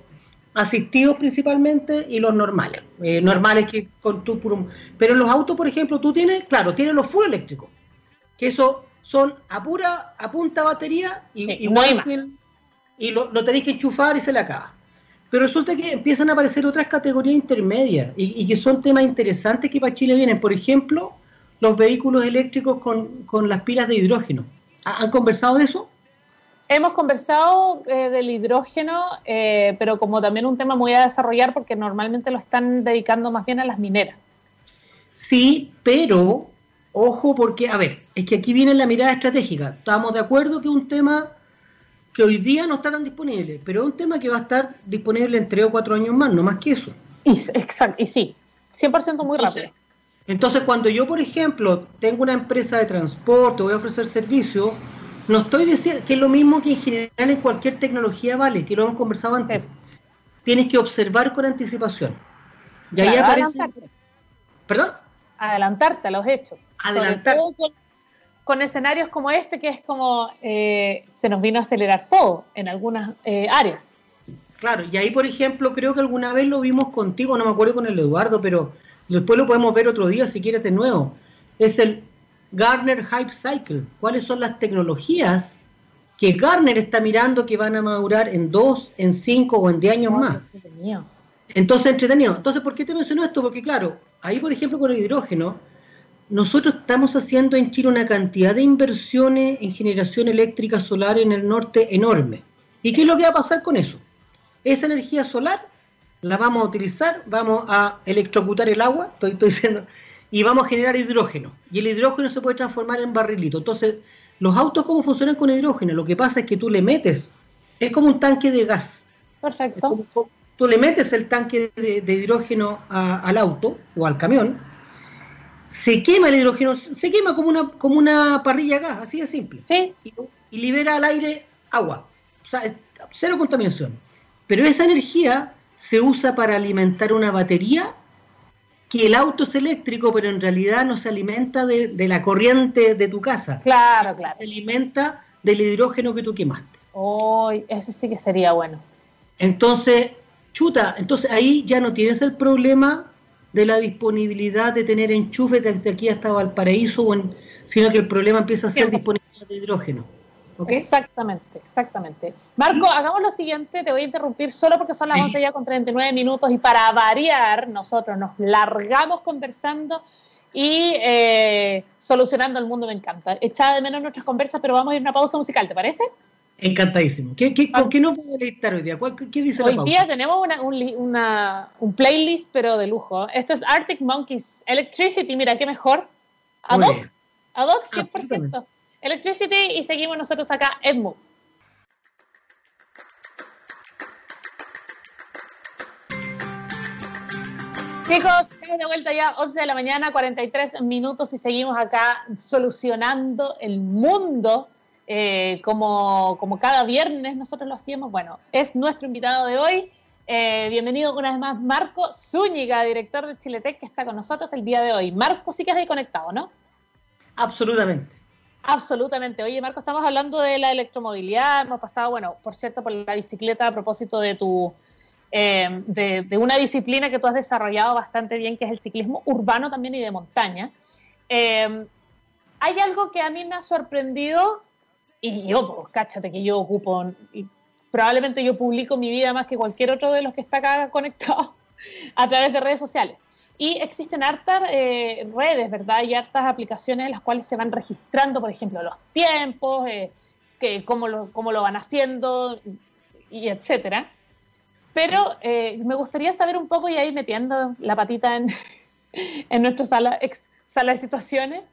asistidos principalmente y los normales. Eh, normales que con tu Pero en los autos, por ejemplo, tú tienes, claro, tienes los full eléctricos, que eso son a pura, a punta batería y, y lo, lo tenéis que enchufar y se le acaba. Pero resulta que empiezan a aparecer otras categorías intermedias y, que son temas interesantes que para Chile vienen. Por ejemplo, los vehículos eléctricos con, las pilas de hidrógeno. ¿Han conversado de eso? Hemos conversado eh, del hidrógeno, eh, pero como también un tema muy a desarrollar porque normalmente lo están dedicando más bien a las mineras. Sí, pero Ojo, porque, a ver, es que aquí viene la mirada estratégica. Estamos de acuerdo que es un tema que hoy día no está tan disponible, pero es un tema que va a estar disponible en tres o cuatro años más, no más que eso. Y, exacto, y sí, 100% muy rápido. Entonces, cuando yo, por ejemplo, tengo una empresa de transporte, voy a ofrecer servicio, no estoy diciendo que es lo mismo que en general en cualquier tecnología vale, que lo hemos conversado antes. Tienes que observar con anticipación. Y ahí aparece. ¿Perdón? Adelantarte a los hechos. Adelantarte. Con, escenarios como este, que es como eh, se nos vino a acelerar todo en algunas eh, áreas. Claro, y ahí, por ejemplo, creo que alguna vez lo vimos contigo, no me acuerdo con el Eduardo, pero después lo podemos ver otro día si quieres de nuevo. Es el Garner Hype Cycle. ¿Cuáles son las tecnologías que Garner está mirando que van a madurar en dos, en cinco o en diez años más? Entonces, entretenido. Entonces, ¿por qué te menciono esto? Porque, claro, ahí, por ejemplo, con el hidrógeno, nosotros estamos haciendo en Chile una cantidad de inversiones en generación eléctrica solar en el norte enorme. ¿Y qué es lo que va a pasar con eso? Esa energía solar la vamos a utilizar, vamos a electrocutar el agua, estoy, estoy diciendo, y vamos a generar hidrógeno. Y el hidrógeno se puede transformar en barrilito. Entonces, los autos, ¿cómo funcionan con hidrógeno? Lo que pasa es que tú le metes, es como un tanque de gas. Perfecto. tú le metes el tanque de, hidrógeno al auto o al camión, se quema el hidrógeno, se quema como una, como una parrilla gas, así de simple. Sí. Y, y libera al aire agua. O sea, cero contaminación. Pero esa energía se usa para alimentar una batería que el auto es eléctrico, pero en realidad no se alimenta de, la corriente de tu casa. Claro, claro. Se alimenta del hidrógeno que tú quemaste. Oh, ese sí que sería bueno. Entonces, chuta, entonces ahí ya no tienes el problema de la disponibilidad de tener enchufe desde aquí hasta Valparaíso, sino que el problema empieza a ser disponibilidad de hidrógeno. Exactamente, exactamente. Marco, hagamos lo siguiente, te voy a interrumpir solo porque son las 11 ya con 39 minutos y para variar, nosotros nos largamos conversando y eh, solucionando el mundo me encanta. Echaba de menos nuestras conversas, pero vamos a ir a una pausa musical, ¿te parece? Encantadísimo. ¿Qué, qué, ¿Con qué no puedo editar hoy día? ¿Qué dice hoy la día tenemos una, un, un, playlist, pero de lujo. Esto es Arctic Monkeys Electricity. Mira, qué mejor. Ad hoc. Ad hoc, 100%. Electricity y seguimos nosotros acá en Mu. Chicos, estamos de vuelta ya, 11 de la mañana, 43 minutos y seguimos acá solucionando el mundo eh, como, como cada viernes nosotros lo hacíamos. Bueno, es nuestro invitado de hoy. Eh, bienvenido una vez más Marco Zúñiga, director de Chiletec, que está con nosotros el día de hoy. Marco, sí que has ahí conectado, ¿no? Absolutamente. Absolutamente. Oye, Marco, estamos hablando de la electromovilidad. Hemos pasado, bueno, por cierto, por la bicicleta a propósito de tu eh, de, una disciplina que tú has desarrollado bastante bien, que es el ciclismo urbano también y de montaña. Eh, hay algo que a mí me ha sorprendido, y yo, pues, cáchate que yo ocupo, y probablemente yo publico mi vida más que cualquier otro de los que está acá conectado a través de redes sociales. Y existen hartas eh, redes, ¿verdad? Y hartas aplicaciones en las cuales se van registrando, por ejemplo, los tiempos, eh, que, cómo, lo, cómo lo van haciendo, y etcétera. Pero eh, me gustaría saber un poco, y ahí metiendo la patita en, en nuestra sala, ex, de situaciones,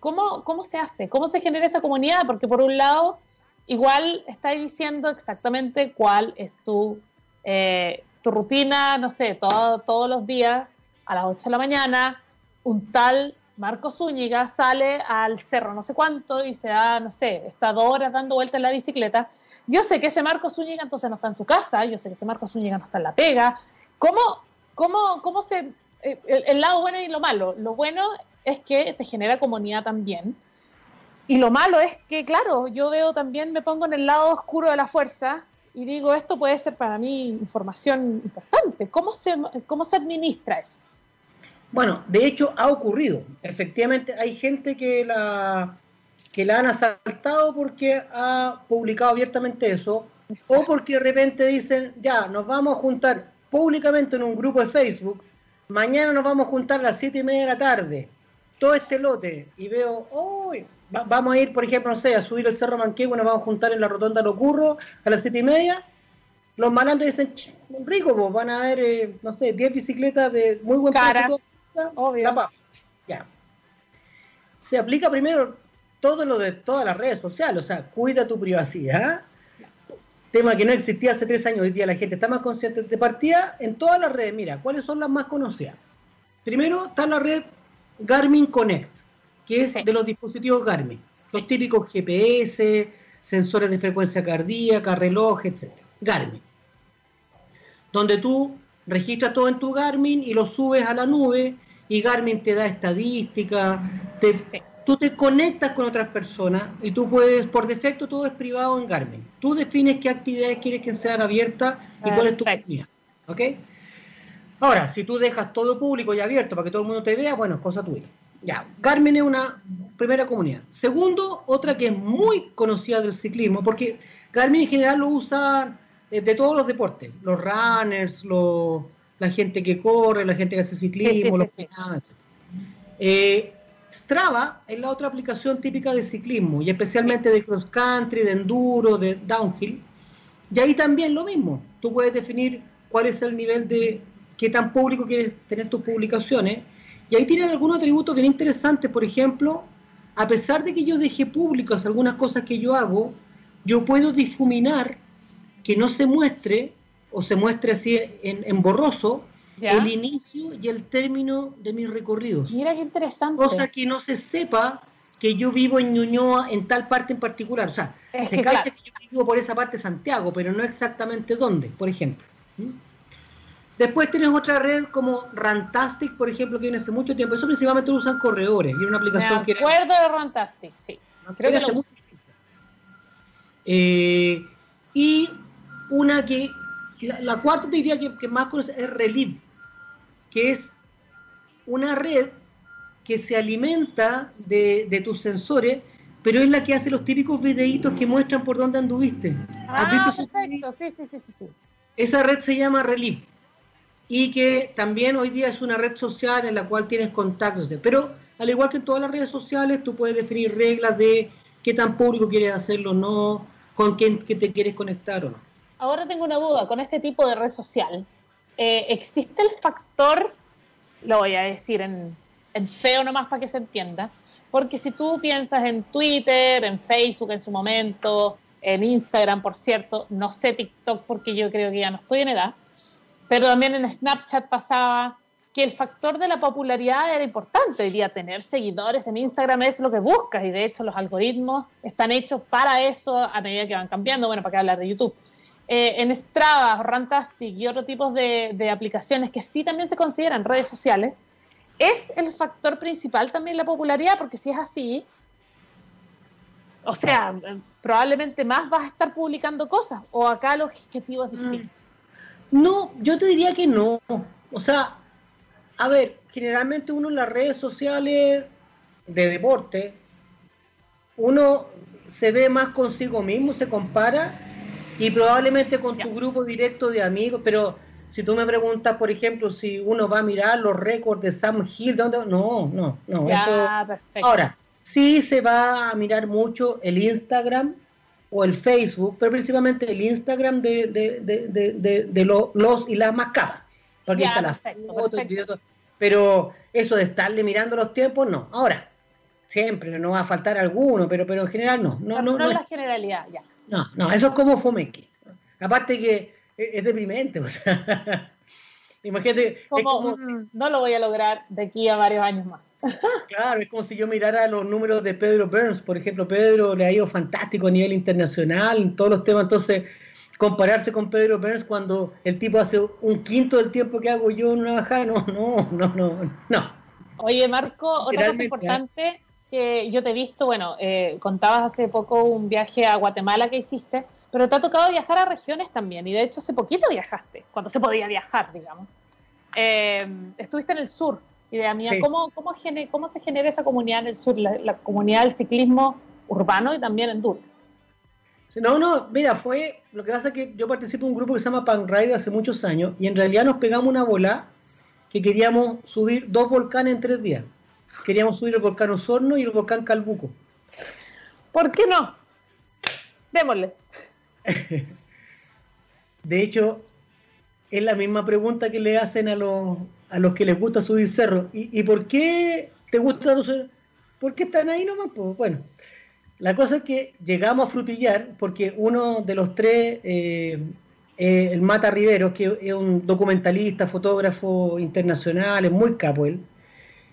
¿cómo, ¿cómo se hace? ¿Cómo se genera esa comunidad? Porque por un lado, igual estáis diciendo exactamente cuál es tu, tu rutina, no sé, todo, todos los días a las 8 de la mañana, un tal Marco Zúñiga sale al cerro no sé cuánto y se da, no sé, está dos horas dando vueltas en la bicicleta. Yo sé que ese Marco Zúñiga entonces no está en su casa, yo sé que ese Marco Zúñiga no está en la pega. ¿Cómo, cómo, cómo se... Eh, el, lado bueno y lo malo. Lo bueno es que te genera comunidad también. Y lo malo es que, claro, yo veo también, me pongo en el lado oscuro de la fuerza y digo, esto puede ser para mí información importante. ¿Cómo se, cómo se administra eso? Bueno, de hecho ha ocurrido. Efectivamente hay gente que la, que la han asaltado porque ha publicado abiertamente eso, o porque de repente dicen, ya, nos vamos a juntar públicamente en un grupo de Facebook, mañana nos vamos a juntar a las siete y media de la tarde, todo este lote, y veo, uy, vamos a ir, por ejemplo, no sé, a subir el Cerro Manquehue, nos vamos a juntar en la Rotonda Locurro a las siete y media, los malandros dicen, rico, pues van a haber, eh, no sé, 10 bicicletas de muy buen precio Obvio. Ya. se aplica primero todo lo de todas las redes sociales, o sea, cuida tu privacidad, tema que no existía hace tres años, hoy día la gente está más consciente de partida en todas las redes. Mira, ¿cuáles son las más conocidas? Primero está la red Garmin Connect, que es de los dispositivos Garmin, los típicos GPS, sensores de frecuencia cardíaca, reloj, etc. Garmin, donde tú registras todo en tu Garmin y lo subes a la nube y Garmin te da estadísticas, te, tú te conectas con otras personas y tú puedes, por defecto todo es privado en Garmin. Tú defines qué actividades quieres que sean abiertas y cuál es tu comunidad. ¿Ok? Ahora, si tú dejas todo público y abierto para que todo el mundo te vea, bueno, es cosa tuya. Ya, Garmin es una primera comunidad. Segundo, otra que es muy conocida del ciclismo, porque Garmin en general lo usa eh, de todos los deportes, los runners, los, la gente que corre, la gente que hace ciclismo, los eh, Strava es la otra aplicación típica de ciclismo y especialmente de cross country, de enduro, de downhill. Y ahí también lo mismo. Tú puedes definir cuál es el nivel de qué tan público quieres tener tus publicaciones. Y ahí tienen algunos atributos bien interesantes. Por ejemplo, a pesar de que yo deje públicas algunas cosas que yo hago, yo puedo difuminar que no se muestre o se muestre así en borroso el inicio y el término de mis recorridos. Mira qué interesante. Cosa que no se sepa que yo vivo en Ñuñoa en tal parte en particular. O sea, se que, que yo vivo por esa parte de Santiago, pero no exactamente dónde, por ejemplo. ¿Mm? Después tienes otra red como Rantastic, por ejemplo, que viene hace mucho tiempo. Eso principalmente lo usan corredores. Y una aplicación Me acuerdo de Rantastic, sí. Creo que hace mucho tiempo. Eh, y una que, la, cuarta te diría que, que más es Relive que es una red que se alimenta de, tus sensores, pero es la que hace los típicos videitos que muestran por dónde anduviste. Ah, perfecto, sí, sí, sí, sí. Esa red se llama Relief y que también hoy día es una red social en la cual tienes contactos. pero al igual que en todas las redes sociales, tú puedes definir reglas de qué tan público quieres hacerlo o no, con quién que te quieres conectar o no. Ahora tengo una duda con este tipo de red social. Eh, existe el factor, lo voy a decir en, en feo nomás para que se entienda, porque si tú piensas en Twitter, en Facebook en su momento, en Instagram, por cierto, no sé TikTok porque yo creo que ya no estoy en edad, pero también en Snapchat pasaba que el factor de la popularidad era importante. Día tener seguidores en Instagram es lo que buscas y de hecho los algoritmos están hechos para eso a medida que van cambiando. Bueno, para qué hablar de YouTube. Eh, en Strava, Rantastic y otro tipo de, aplicaciones que sí también se consideran redes sociales, es el factor principal también la popularidad, porque si es así, o sea, probablemente más vas a estar publicando cosas, o acá los objetivos es distinto. Mm. No, yo te diría que no. O sea, a ver, generalmente uno en las redes sociales de deporte, uno se ve más consigo mismo, se compara y probablemente con tu grupo directo de amigos, pero si tú me preguntas, por ejemplo, si uno va a mirar los récords de Sam Hill, ¿dónde? no, no, no. Ahora, sí se va a mirar mucho el Instagram o el Facebook, pero principalmente el Instagram de, de, de, los y las más porque está la foto, pero eso de estarle mirando los tiempos, no. Ahora, siempre no va a faltar alguno, pero, pero en general no. No, no, no, la generalidad, ya. No, no, eso es como Fomeque. Aparte que es deprimente, o sea, imagínate. Mm, no lo voy a lograr de aquí a varios años más. claro, es como si yo mirara los números de Pedro Burns, por ejemplo, Pedro le ha ido fantástico a nivel internacional en todos los temas, entonces compararse con Pedro Burns cuando el tipo hace un quinto del tiempo que hago yo en una bajada, no, no, no, no, no. Oye, Marco, otra cosa importante yo te he visto, bueno, eh, contabas hace poco un viaje a Guatemala que hiciste, pero te ha tocado viajar a regiones también, y de hecho hace poquito viajaste, cuando se podía viajar, digamos. Eh, estuviste en el sur, idea mía, ¿cómo, cómo, ¿cómo, se genera esa comunidad en el sur, la, comunidad del ciclismo urbano y también enduro? No, no, mira, fue, lo que pasa es que yo participo en un grupo que se llama Pan Ride hace muchos años, y en realidad nos pegamos una bola que queríamos subir dos volcanes en tres días queríamos subir el volcán Osorno y el volcán Calbuco. ¿Por qué no? Démosle. De hecho, es la misma pregunta que le hacen a los, a los que les gusta subir cerros. ¿Y, por qué te gusta subir? porque están ahí nomás, pues bueno. La cosa es que llegamos a frutillar porque uno de los tres, eh, eh, el Mata Rivero, que es un documentalista, fotógrafo internacional, es muy capo él,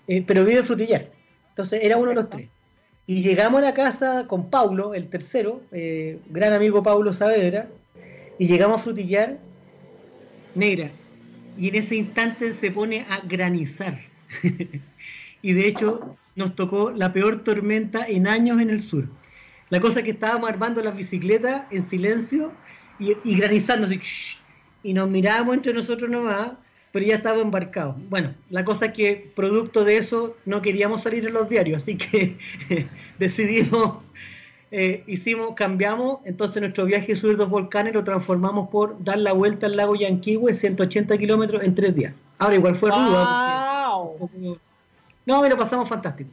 eh, pero vive en frutillar. Entonces era uno de los tres. Y llegamos a la casa con Paulo, el tercero, gran amigo Paulo Saavedra, y llegamos a frutillar negra. Y en ese instante se pone a granizar. y de hecho nos tocó la peor tormenta en años en el sur. La cosa es que estábamos armando las bicicletas en silencio y, granizando y nos mirábamos entre nosotros nomás, pero ya estaba embarcado. Bueno, la cosa es que producto de eso no queríamos salir en los diarios, así que decidimos, eh, hicimos, cambiamos, entonces nuestro viaje a subir dos volcanes lo transformamos por dar la vuelta al lago Yanquihue, 180 kilómetros en tres días. Ahora igual fue rudo. No, pero pasamos fantástico.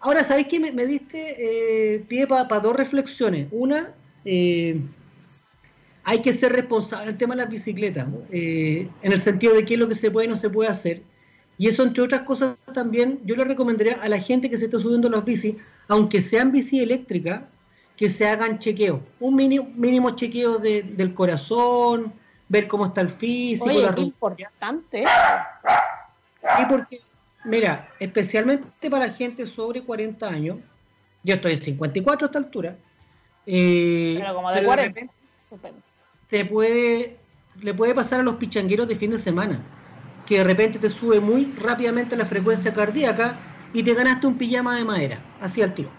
Ahora, ¿sabéis qué? Me, diste eh, pie para dos reflexiones. Una, eh, hay que ser responsable el tema de las bicicletas, eh, en el sentido de qué es lo que se puede y no se puede hacer. Y eso, entre otras cosas, también yo le recomendaría a la gente que se está subiendo las bicis, aunque sean bici eléctricas, que se hagan chequeos. Un mínimo, mínimo chequeo del corazón, ver cómo está el físico. Oye, la importante. Y porque Mira, especialmente para gente sobre 40 años, yo estoy en 54 a esta altura. Eh, pero como de 40. Te puede, le puede pasar a los pichangueros de fin de semana, que de repente te sube muy rápidamente la frecuencia cardíaca y te ganaste un pijama de madera, así al tiro.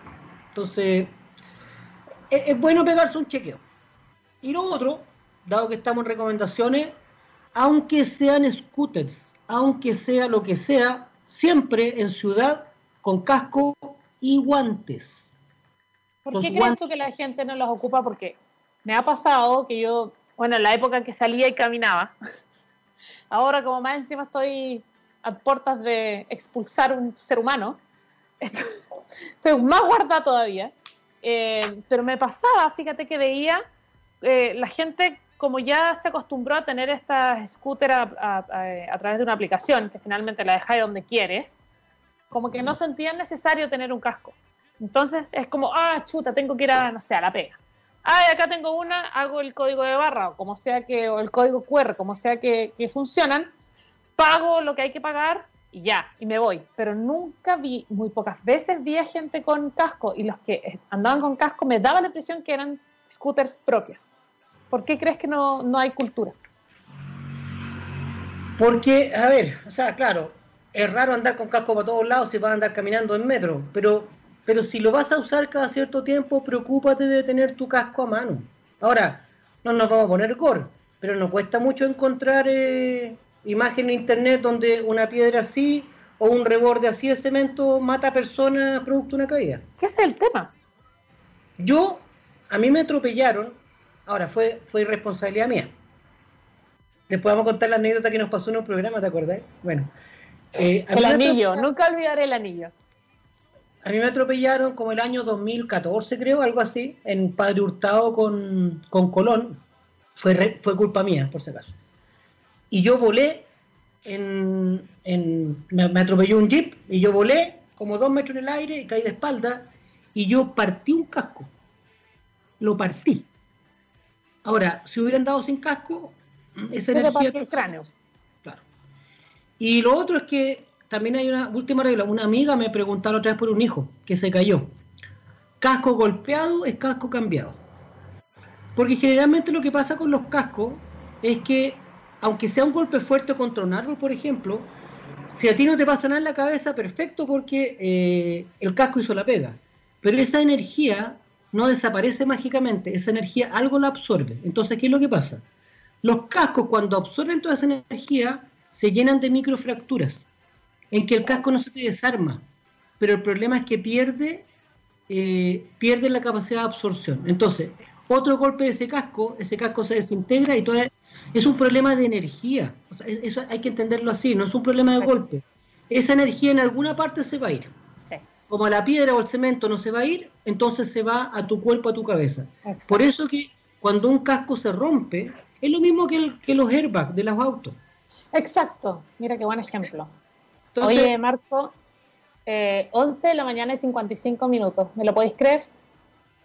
Entonces, es, es bueno pegarse un chequeo. Y lo otro, dado que estamos en recomendaciones, aunque sean scooters, aunque sea lo que sea, siempre en ciudad con casco y guantes. ¿Por qué crees tú que la gente no los ocupa? Porque me ha pasado que yo, bueno, en la época en que salía y caminaba, ahora como más encima estoy a puertas de expulsar un ser humano, estoy, más guardada todavía, eh, pero me pasaba, fíjate que veía eh, la gente como ya se acostumbró a tener esta scooter a, través de una aplicación, que finalmente la dejáis donde quieres, como que no sentían necesario tener un casco. Entonces es como, ah, chuta, tengo que ir a, no sé, a la pega. Ah, acá tengo una, hago el código de barra, o como sea que, o el código QR, como sea que, que funcionan, pago lo que hay que pagar y ya, y me voy. Pero nunca vi, muy pocas veces vi a gente con casco, y los que andaban con casco me daba la impresión que eran scooters propios. ¿Por qué crees que no, hay cultura? Porque, a ver, o sea, claro, es raro andar con casco para todos lados si vas a andar caminando en metro, pero, pero si lo vas a usar cada cierto tiempo, preocúpate de tener tu casco a mano. Ahora, no nos vamos a poner gore, pero nos cuesta mucho encontrar eh, imagen en internet donde una piedra así o un reborde así de cemento mata a personas producto de una caída. ¿Qué es el tema? Yo, a mí me atropellaron Ahora, fue, fue irresponsabilidad mía. Después vamos a contar la anécdota que nos pasó en un programa, ¿te acordás? Bueno. Eh, el anillo, nunca olvidaré el anillo. A mí me atropellaron como el año 2014, creo, algo así, en Padre Hurtado con, Colón. Fue, fue culpa mía, por si acaso. Y yo volé, en, me, me, atropelló un jeep, y yo volé como dos metros en el aire y caí de espalda, y yo partí un casco. Lo partí. Ahora, si hubieran dado sin casco, esa energía... el cráneo. Claro. Y lo otro es que también hay una última regla. Una amiga me preguntaba otra vez por un hijo que se cayó. Casco golpeado es casco cambiado. Porque generalmente lo que pasa con los cascos es que, aunque sea un golpe fuerte contra un árbol, por ejemplo, si a ti no te pasa nada en la cabeza, perfecto, porque eh, el casco hizo la pega. Pero esa energía no desaparece mágicamente, esa energía algo la absorbe. Entonces, ¿qué es lo que pasa? Los cascos cuando absorben toda esa energía se llenan de microfracturas, en que el casco no se te desarma, pero el problema es que pierde, eh, pierde la capacidad de absorción. Entonces, otro golpe de ese casco, ese casco se desintegra y todo es un problema de energía. eso hay que entenderlo así, no es un problema de golpe. Esa energía en alguna parte se va a ir como la piedra o el cemento no se va a ir, entonces se va a tu cuerpo, a tu cabeza. Por eso que cuando un casco se rompe, es lo mismo que, los airbags de los autos. Exacto, mira qué buen ejemplo. Oye, Marco, eh, 11 de la mañana y 55 minutos. ¿Me lo podéis creer?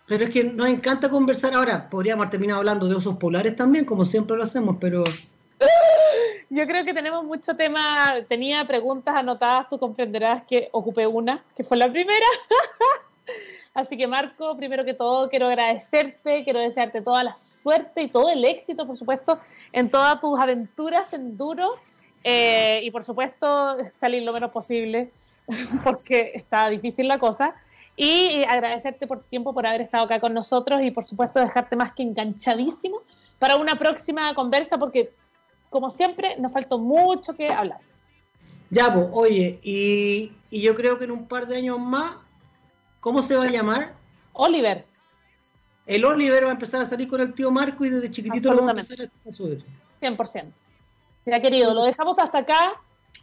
Pero es que nos encanta conversar ahora. Podríamos haber terminado hablando de osos polares también, como siempre lo hacemos, pero... Yo creo que tenemos mucho tema. Tenía preguntas anotadas, tú comprenderás que ocupé una, que fue la primera. Así que Marco, primero que todo, quiero agradecerte, quiero desearte toda la suerte y todo el éxito, por supuesto, en todas tus aventuras en duro eh, y por supuesto salir lo menos posible, porque está difícil la cosa. Y agradecerte por tu tiempo, por haber estado acá con nosotros y por supuesto dejarte más que enganchadísimo para una próxima conversa, porque como siempre nos faltó mucho que hablar. Ya, pues, oye, y, y yo creo que en un par de años más ¿Cómo se va a llamar? Oliver. El Oliver va a empezar a salir con el tío Marco y desde chiquitito lo va a empezar a subir. 100%. Ya querido, lo dejamos hasta acá.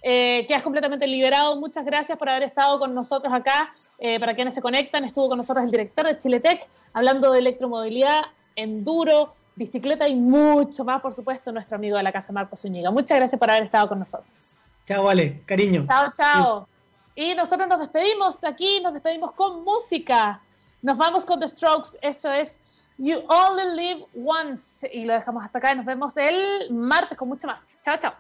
Eh, quedas completamente liberado. Muchas gracias por haber estado con nosotros acá. Eh, para quienes se conectan, estuvo con nosotros el director de Chiletec hablando de electromovilidad, enduro, bicicleta y mucho más, por supuesto, nuestro amigo de la casa, Marco Zúñiga. Muchas gracias por haber estado con nosotros. Chao, vale, cariño. Chao, chao. Y nosotros nos despedimos aquí, nos despedimos con música. Nos vamos con The Strokes, eso es You Only Live Once. Y lo dejamos hasta acá y nos vemos el martes con mucho más. Chao, chao.